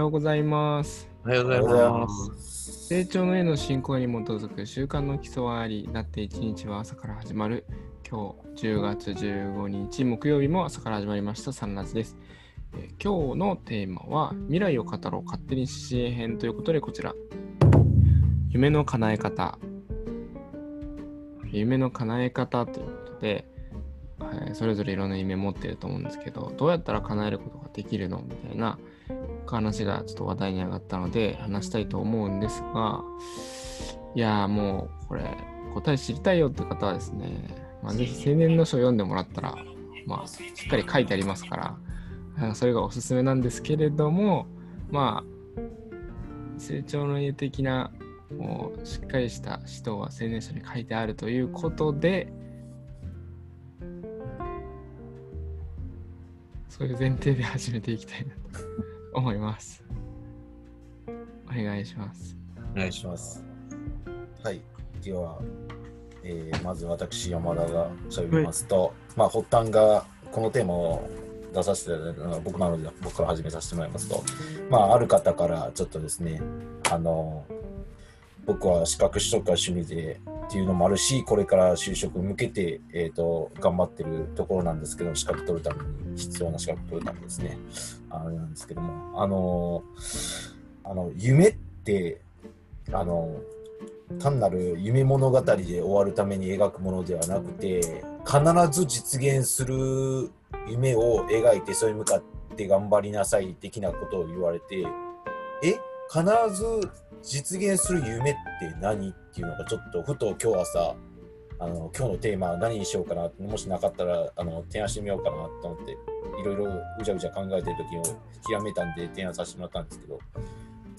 ようございます。おはようございます。成長の絵の進行に基づく習慣の基礎はあり、だって一日は朝から始まる。今日10月15日木曜日も朝から始まりましたサンラジです。えー今日のテーマは未来を語ろう勝手に支援編ということでこちら。夢の叶え方。夢の叶え方ということで、はいそれぞれいろんな夢持ってると思うんですけど、どうやったら叶えることができるの？みたいな話がちょっと話題に上がったので話したいと思うんですが、いやーもうこれ答え知りたいよって方はですね、まあ、ぜひ青年の書読んでもらったら、まあ、しっかり書いてありますから、あそれがおすすめなんですけれども、まあ、成長の家的なもうしっかりした指導は青年書に書いてあるということで、そういう前提で始めていきたいなと思います。お願いします。お願いします。はい。では、えーまず私、山田が喋りますと、まあ、発端が、このテーマを出させていただいたのは僕なので、僕から始めさせてもらいますと、まあ、ある方からちょっとですね、あの、僕は資格取得が趣味でっていうのもあるし、これから就職向けて、えー、と頑張ってるところなんですけど、資格取るために、必要な資格取るためですね、あれなんですけども、あの、あの夢って、あの、単なる夢物語で終わるために描くものではなくて必ず実現する夢を描いてそれに向かって頑張りなさい的なことを言われてえ？必ず実現する夢って何っていうのがちょっとふと今日朝あの今日のテーマは何にしようかなもしなかったらあの提案してみようかなと思っていろいろうじゃうじゃ考えてる時をひらめいたんで提案させてもらったんですけど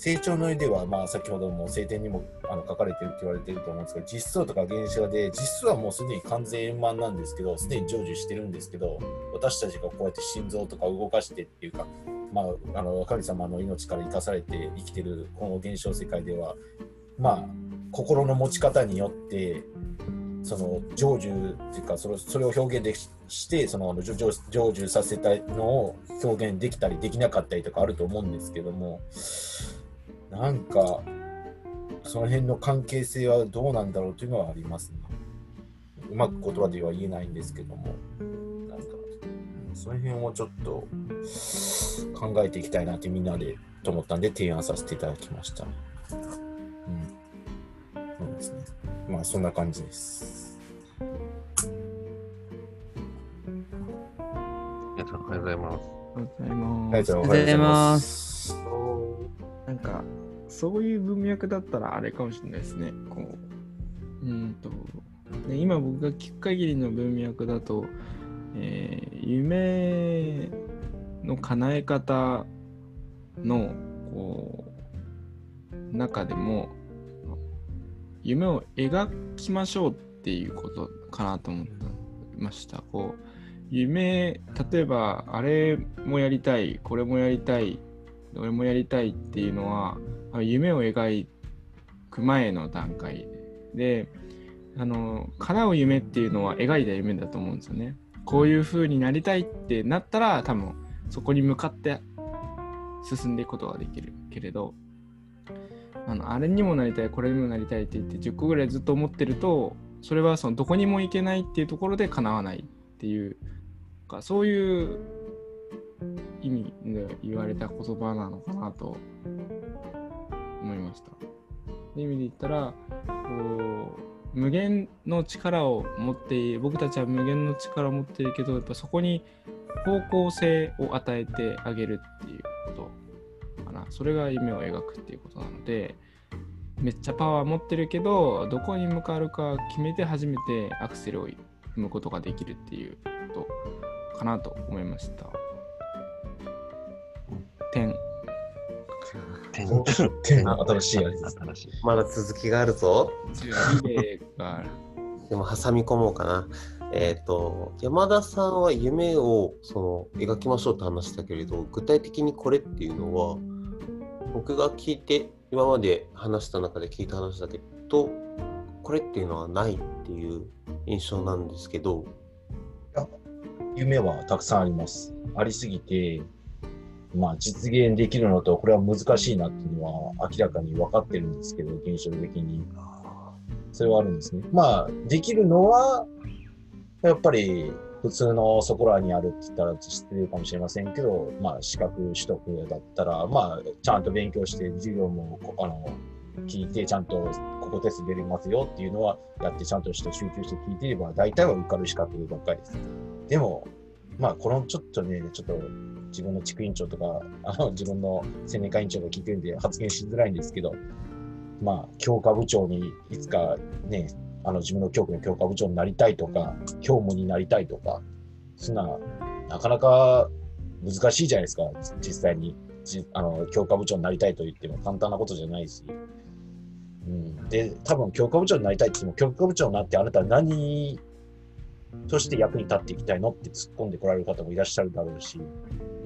成長の絵では、まあ、先ほども晴天にもあの書かれてるって言われてると思うんですけど、実相とか原子画で、実数はもうすでに完全円満なんですけど、すでに成就してるんですけど、私たちがこうやって心臓とか動かしてっていうか、まあ、あの神様の命から生かされて生きてるこの現象世界では、まあ、心の持ち方によって、その成就っていうかそれそれを表現できしてその成就させたのを表現できたりできなかったりとかあると思うんですけどもなんかその辺の関係性はどうなんだろうというのはありますね。うまく言葉では言えないんですけどもなんかその辺をちょっと考えていきたいなってみんなでと思ったんで提案させていただきました。うん、そうですね。まあそんな感じです。さんおはようございます。おはようございます。おはようございます。なんか、そういう文脈だったらあれかもしれないですね。こう、うんと、ね、今僕が聞く限りの文脈だと、えー夢の叶え方の、こう、中でも、夢を描きましょうっていうことかなと思ってました。こう夢例えばあれもやりたいこれもやりたい俺もやりたいっていうのは夢を描く前の段階。であの叶う夢っていうのは描いた夢だと思うんですよね。こういう風になりたいってなったら多分そこに向かって進んでいくことができる。けれどあのあれにもなりたいこれにもなりたいって言って10個ぐらいずっと思ってるとそれはそのどこにも行けないっていうところで叶わないっていうかそういう意味で言われた言葉なのかなと思いました。意味で言ったらこう無限の力を持って僕たちは無限の力を持っているけどやっぱそこに方向性を与えてあげるっていうことかなそれが夢を描くっていうことなのでめっちゃパワー持ってるけどどこに向かうか決めて初めてアクセルを踏むことができるっていうことかなと思いました。点。天お天の 新しいやつ。新しい。まだ続きがあるぞ。でも挟み込もうかな。えっ、と、山田さんは夢をその描きましょうって話したけれど、具体的にこれっていうのは、僕が聞いて、今まで話した中で聞いた話だけど、これっていうのはないっていう印象なんですけど、夢はたくさんあります。ありすぎて、まあ、実現できるのと、これは難しいなっていうのは明らかに分かってるんですけど、現象的に。それはあるんですね。まあ、できるのは、やっぱり普通のそこらにあるって言ったら知ってるかもしれませんけど、まあ、資格取得だったら、まあ、ちゃんと勉強して、授業もこあの聞いて、ちゃんとここテスト出れますよっていうのはやって、ちゃんとして集中して聞いていれば、大体は受かる資格ばっかりです。でも、まあ、このちょっとね、ちょっと自分の地区委員長とか、あの自分の青年会委員長が聞いてるんで発言しづらいんですけど、まあ、教科部長にいつかね、あの自分の教区の教科部長になりたいとか、教務になりたいとか、そんな、なかなか難しいじゃないですか、実際に。じあの教科部長になりたいと言っても簡単なことじゃないし。で、多分教科部長になりたいって言っても、教科部長になってあなたは何として役に立っていきたいのって突っ込んでこられる方もいらっしゃるだろうし、う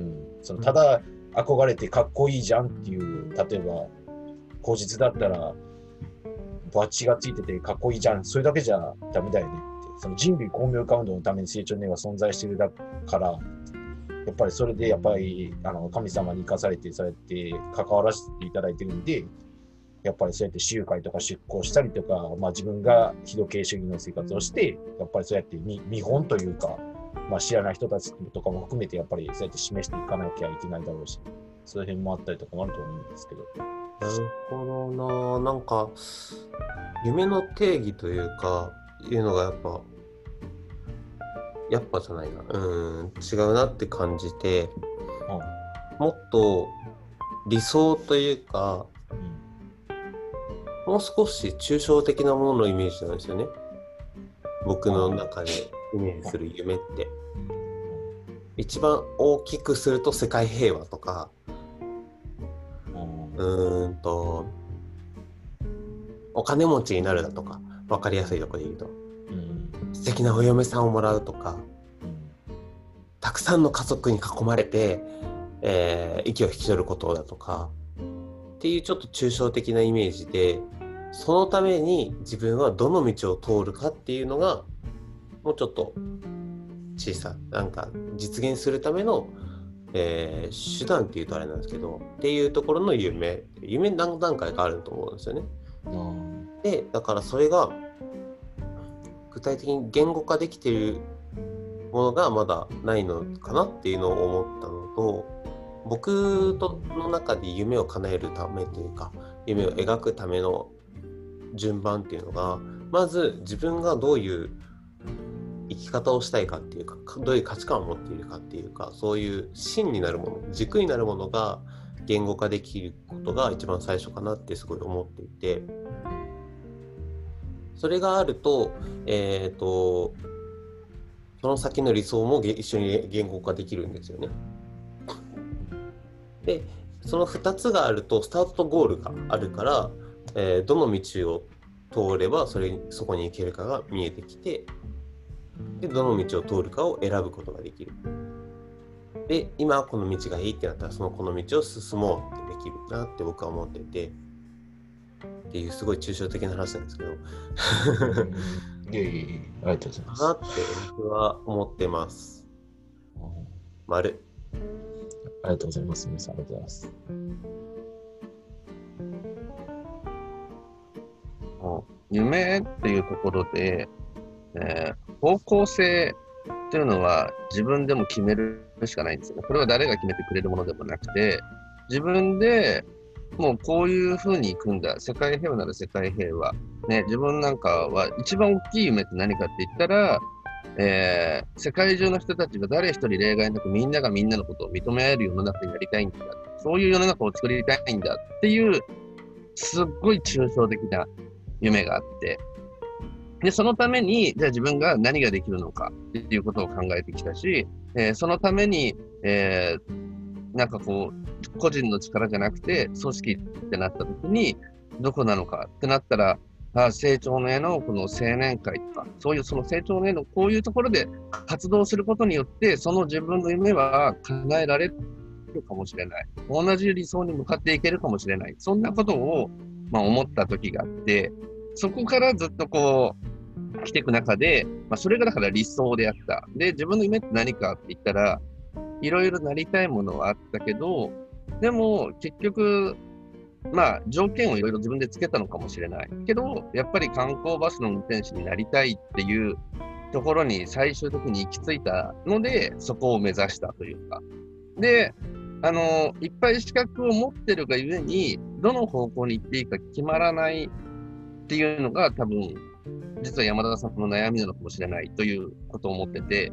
ん、そのただ憧れてかっこいいじゃんっていう、例えば、口実だったら、バッジがついててかっこいいじゃん、それだけじゃダメだよねって、その人類公明運動のために成長年は存在してるだから、やっぱりそれでやっぱりあの神様に生かされて、そうやって関わらせていただいてるんで、やっぱりそうやって集会とか出向したりとか、まあ、自分が非道系主義の生活をして、やっぱりそうやって見見本というか、まあ、知らない人たちとかも含めて、やっぱりそうやって示していかなきゃいけないだろうし、そういう辺もあったりとかもあると思うんですけど。なるほどな。なんか、夢の定義というか、いうのがやっぱ、やっぱじゃないな。うん、違うなって感じて、もっと理想というか、うんもう少し抽象的なもののイメージなんですよね。僕の中でイメージする夢って。一番大きくすると世界平和とか、うん。うーんと、お金持ちになるだとか、わかりやすいところで言うと、うん。素敵なお嫁さんをもらうとか、たくさんの家族に囲まれて、えー息を引き取ることだとか、っていうちょっと抽象的なイメージで、そのために自分はどの道を通るかっていうのが、もうちょっと小さい、なんか実現するための、えー手段っていうとあれなんですけど、っていうところの夢、夢何段階かあると思うんですよね。うんでだからそれが具体的に言語化できているものがまだないのかなっていうのを思ったのと僕との中で夢を叶えるためというか夢を描くための順番っていうのがまず自分がどういう生き方をしたいかっていうかどういう価値観を持っているかっていうかそういう芯になるもの軸になるものが言語化できることが一番最初かなってすごい思っていてそれがあると,、えー、とその先の理想も一緒に言語化できるんですよね。でその2つがあるとスタートとゴールがあるから、えーどの道を通ればそれそこに行けるかが見えてきてでどの道を通るかを選ぶことができる。で今この道がいいってなったらそのこの道を進もうってできるなって僕は思っていてっていうすごい抽象的な話なんですけどいえいえいえ、ありがとうございます。なって僕は思ってます。丸。ありがとうございます。皆さん、ありがとうございます。夢っていうところで、えー方向性っていうのは自分でも決めるしかないんですよね。これは誰が決めてくれるものでもなくて、自分でもうこういう風に行くんだ。世界平和なら世界平和。ね、自分なんかは一番大きい夢って何かって言ったら、えー世界中の人たちが誰一人例外なくみんながみんなのことを認め合える世の中になりたいんだ。そういう世の中を作りたいんだっていう、すっごい抽象的な夢があって、で、そのために、じゃあ自分が何ができるのかっていうことを考えてきたし、えーそのために、えーなんかこう、個人の力じゃなくて、組織ってなった時に、どこなのかってなったら、あ成長の絵のこの青年会とか、そういうその成長の絵のこういうところで活動することによって、その自分の夢は叶えられるかもしれない。同じ理想に向かっていけるかもしれない。そんなことを、まあ、思った時があって、そこからずっとこう、来ていく中で、まあ、それがだから理想であった。で、自分の夢って何かって言ったら、いろいろなりたいものはあったけど、でも結局、まあ条件をいろいろ自分でつけたのかもしれない。けど、やっぱり観光バスの運転手になりたいっていうところに最終的に行き着いたので、そこを目指したというか。で、あの、いっぱい資格を持ってるがゆえに、どの方向に行っていいか決まらないっていうのが多分、実は山田さんの悩みなのかもしれないということを思ってて、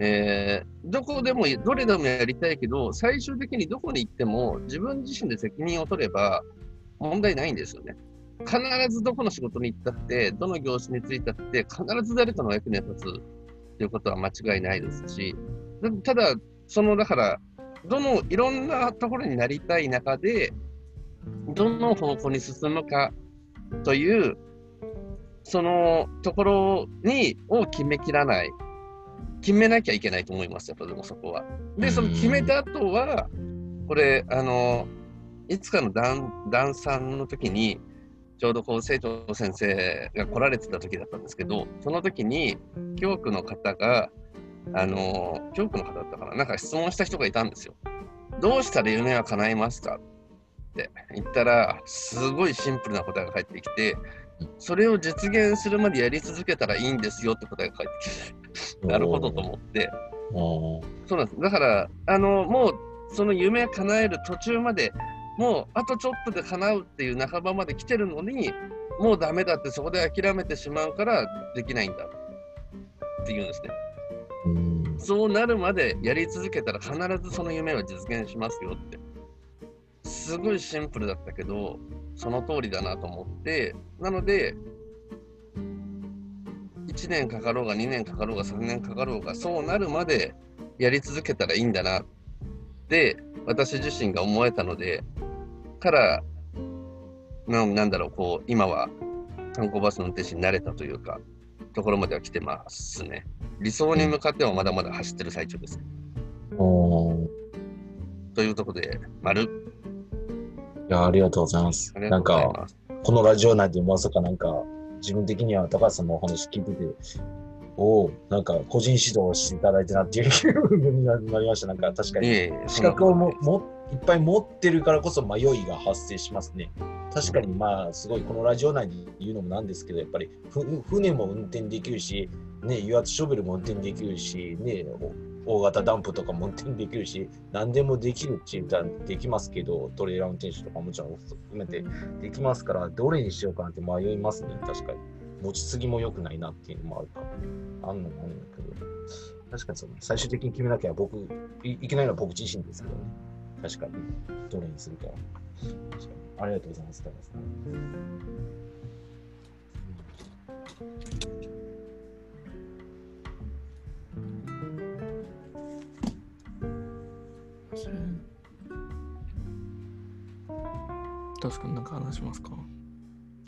えー、どこでも、どれでもやりたいけど、最終的にどこに行っても自分自身で責任を取れば問題ないんですよね。必ずどこの仕事に行ったって、どの業種に就いたって、必ず誰かの役に立つということは間違いないですし、ただ、その、だから、どのいろんなところになりたい中で、どの方向に進むかという、そのところにを決めきらない、決めなきゃいけないと思いますよ、でもそこは。で、その決めた後は、これ、あの、いつかの談談んの時に、ちょうどこう生徒先生が来られてた時だったんですけど、その時に教区の方が、あの、教区の方だったかな、なんか質問した人がいたんですよ。どうしたら夢は叶いますかって言ったら、すごいシンプルな答えが返ってきて、それを実現するまでやり続けたらいいんですよって答えが返ってきて、なるほどと思って、そうなんです。だから、あの、もうその夢叶える途中まで、もうあとちょっとで叶うっていう半ばまで来てるのに、もうダメだってそこで諦めてしまうからできないんだっていうんですね。そうなるまでやり続けたら必ずその夢は実現しますよって。すごいシンプルだったけど、その通りだなと思って、なので、1年かかろうが2年かかろうが3年かかろうが、そうなるまでやり続けたらいいんだなって、私自身が思えたので、から、なんだろう、こう、今は観光バスの運転手になれたというか、ところまでは来てますね。理想に向かってはまだまだ走ってる最中です。というところで、丸。いや、ありがとうございます。なんか、このラジオ内でまさかなんか、自分的には高橋さんのお話聞いてて、おなんか個人指導していただいてなっていうふうになりました。なんか確かに、資格をももいっぱい持ってるからこそ迷いが発生しますね。確かにまあすごいこのラジオ内で言うのもなんですけどやっぱり船も運転できるし、ね、油圧ショベルも運転できるし、ね、大型ダンプとかも運転できるし何でもできるって言ったらできますけどトレーラー運転手とかもちろん含めてできますからどれにしようかなって迷いますね。確かに。持ちすぎも良くないなっていうのもあるかあんのもあるんだけど。確かにその最終的に決めなきゃ僕いいけないのは僕自身ですけどね。確かに。どれにするか確かに。ありがとうございます。確かに何か話しますか？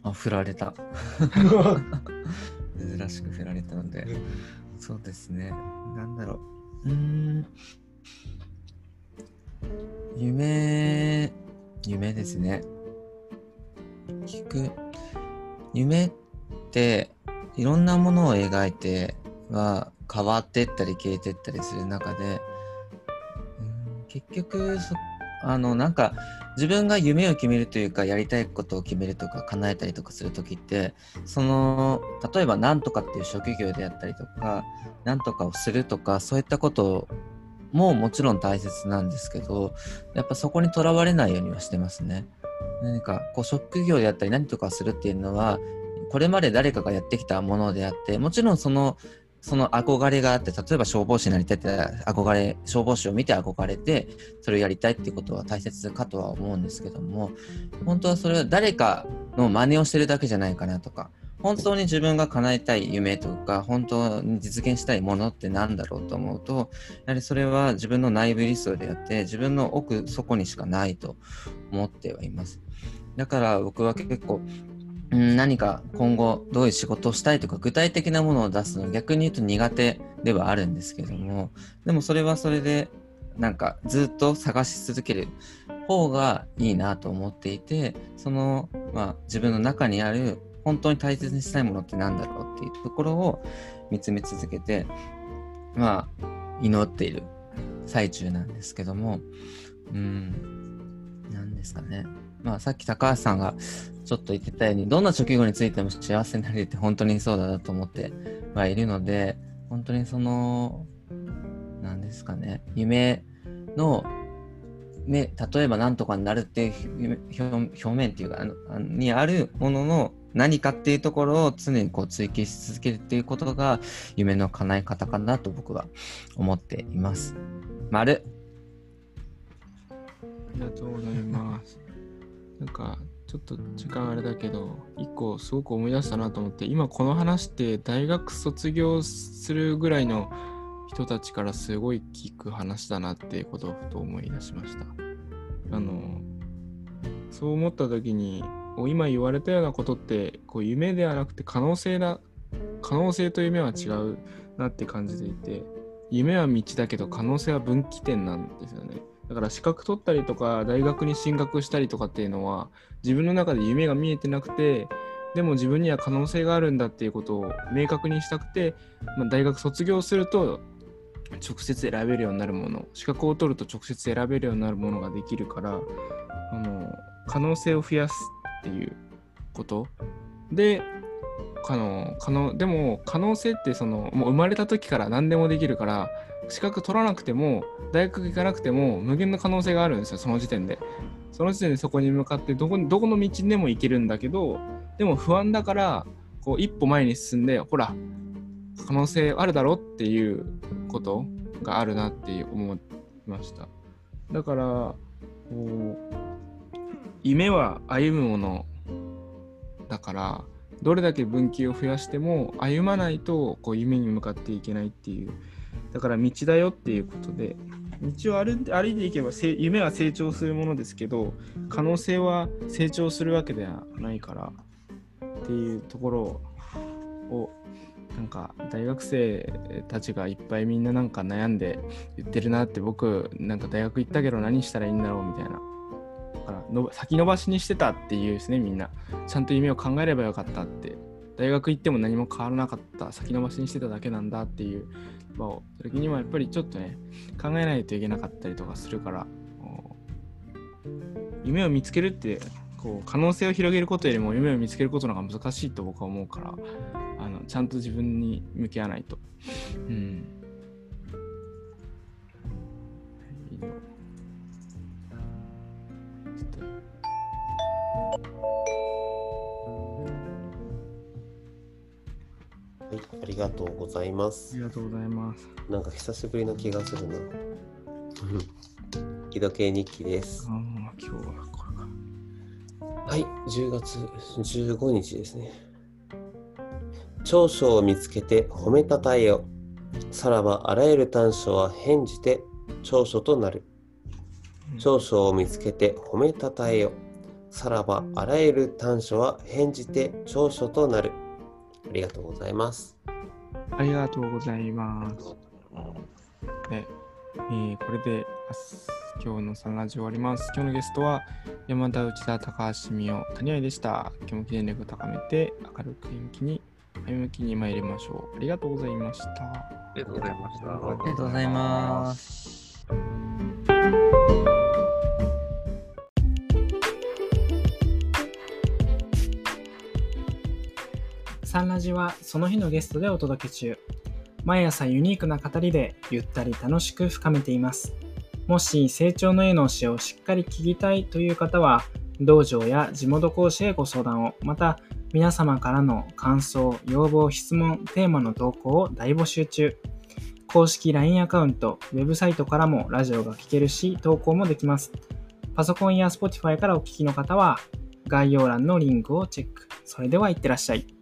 あ、振られた。珍しく振られたので、そうですね。なんだろう。うん。夢、夢ですね。聞く夢っていろんなものを描いては変わってったり消えてったりする中で、うん、結局あのなんか自分が夢を決めるというかやりたいことを決めるとか叶えたりとかする時ってその例えば何とかっていう職業であったりとか何とかをするとかそういったことももちろん大切なんですけどやっぱそこにとらわれないようにはしてますね。何かこう職業であったり何とかするっていうのはこれまで誰かがやってきたものであってもちろんそのその憧れがあって例えば消防士になりたいって憧れ消防士を見て憧れてそれをやりたいっていうことは大切かとは思うんですけども本当はそれは誰かの真似をしてるだけじゃないかなとか本当に自分が叶えたい夢とか本当に実現したいものって何だろうと思うとやはりそれは自分の内部理想であって自分の奥底にしかないと思ってはいます。だから僕は結構、何か今後どういう仕事をしたいとか具体的なものを出すの逆に言うと苦手ではあるんですけどもでもそれはそれでなんかずっと探し続ける方がいいなと思っていてその、まあ、自分の中にある本当に大切にしたいものって何だろうっていうところを見つめ続けてまあ祈っている最中なんですけども、うん、なんですかね。まあ、さっき高橋さんがちょっと言ってたように、どんな直後についても幸せになれるって本当にそうだなと思ってはいるので、本当にその、なんですかね、夢の、ね、例えば何とかになるっていう表面っていうか、あのあのにあるものの何かっていうところを常にこう追求し続けるっていうことが夢の叶え方かなと僕は思っています。丸ありがとうございます。なんか、ちょっと時間あれだけど、一個すごく思い出したなと思って、今この話って大学卒業するぐらいの人たちからすごい聞く話だなっていうことをふと思い出しました。あの、そう思った時に、今言われたようなことって、こう夢ではなくて可能性だ、可能性と夢は違うなって感じていて、夢は道だけど可能性は分岐点なんですよね。だから資格取ったりとか大学に進学したりとかっていうのは自分の中で夢が見えてなくてでも自分には可能性があるんだっていうことを明確にしたくて、まあ、大学卒業すると直接選べるようになるもの資格を取ると直接選べるようになるものができるからあの可能性を増やすっていうこと。であの可能でも可能性ってそのもう生まれた時から何でもできるから資格取らなくても大学行かなくても無限の可能性があるんですよその時点で。その時点でそこに向かってどこどこの道でも行けるんだけどでも不安だからこう一歩前に進んでほら可能性あるだろっていうことがあるなって思いました。だからこう夢は歩むもの。だからどれだけ分岐を増やしても歩まないとこう夢に向かっていけないっていうだから道だよっていうことで道を歩いて歩いていけば夢は成長するものですけど可能性は成長するわけではないからっていうところをなんか大学生たちがいっぱいみんななんか悩んで言ってるなって僕なんか大学行ったけど何したらいいんだろうみたいな。だからの先延ばしにしてたっていうですねみんな。ちゃんと夢を考えればよかったって。大学行っても何も変わらなかった。先延ばしにしてただけなんだっていう場を。時にはやっぱりちょっとね考えないといけなかったりとかするから夢を見つけるってこう可能性を広げることよりも夢を見つけることの方が難しいと僕は思うからあのちゃんと自分に向き合わないと。うんはい、ありがとうございまあすり。がとうございます。なんか久しぶりの気がするな。うん木時計日記ですあ。あ、今日はこれか。はい、10月15日ですね。長所を見つけて褒めたたえよ。さらばあらゆる短所は変じて長所となる。長所を見つけて褒めたたえよ。さらばあらゆる短所は変じて長所となる。ありがとうございます。ありがとうございます。で、えーこれであ今日のサンラジ終わります。今日のゲストは山田内田高橋美代谷合でした。今日も記念力を高めて明るく元気に前向きに参りましょう。ありがとうございました。ありがとうございました。ありがとうございます。サンラジはその日のゲストでお届け中。毎朝ユニークな語りでゆったり楽しく深めています。もし成長の絵の教えをしっかり聞きたいという方は、道場や地元講師へご相談を、また皆様からの感想、要望、質問、テーマの投稿を大募集中。公式 LINE アカウント、ウェブサイトからもラジオが聞けるし、投稿もできます。パソコンや Spotify からお聞きの方は、概要欄のリンクをチェック。それではいってらっしゃい。